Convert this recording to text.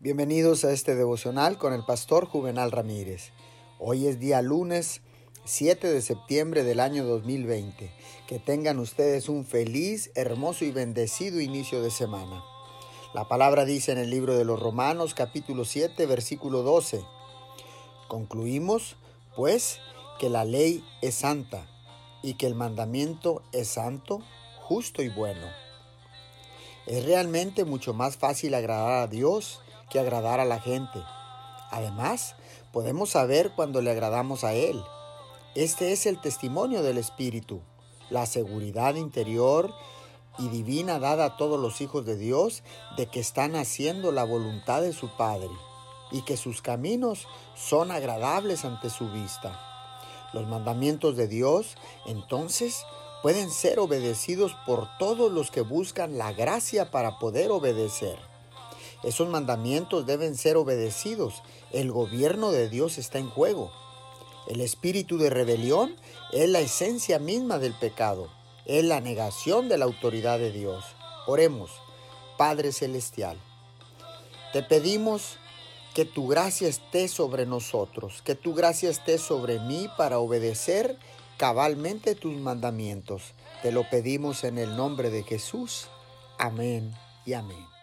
Bienvenidos a este devocional con el pastor Juvenal Ramírez. Hoy es día lunes 7 de septiembre del año 2020. Que tengan ustedes un feliz, hermoso y bendecido inicio de semana. La palabra dice en el libro de los Romanos capítulo 7 versículo 12. Concluimos, pues, que la ley es santa y que el mandamiento es santo, justo y bueno. Es realmente mucho más fácil agradar a Dios que agradar a la gente. Además, podemos saber cuando le agradamos a Él. Este es el testimonio del Espíritu, la seguridad interior y divina dada a todos los hijos de Dios de que están haciendo la voluntad de su Padre y que sus caminos son agradables ante su vista. Los mandamientos de Dios, entonces, pueden ser obedecidos por todos los que buscan la gracia para poder obedecer. Esos mandamientos deben ser obedecidos. El gobierno de Dios está en juego. El espíritu de rebelión es la esencia misma del pecado. Es la negación de la autoridad de Dios. Oremos, Padre Celestial. Te pedimos que tu gracia esté sobre nosotros, que tu gracia esté sobre mí para obedecer cabalmente tus mandamientos. Te lo pedimos en el nombre de Jesús. Amén y amén.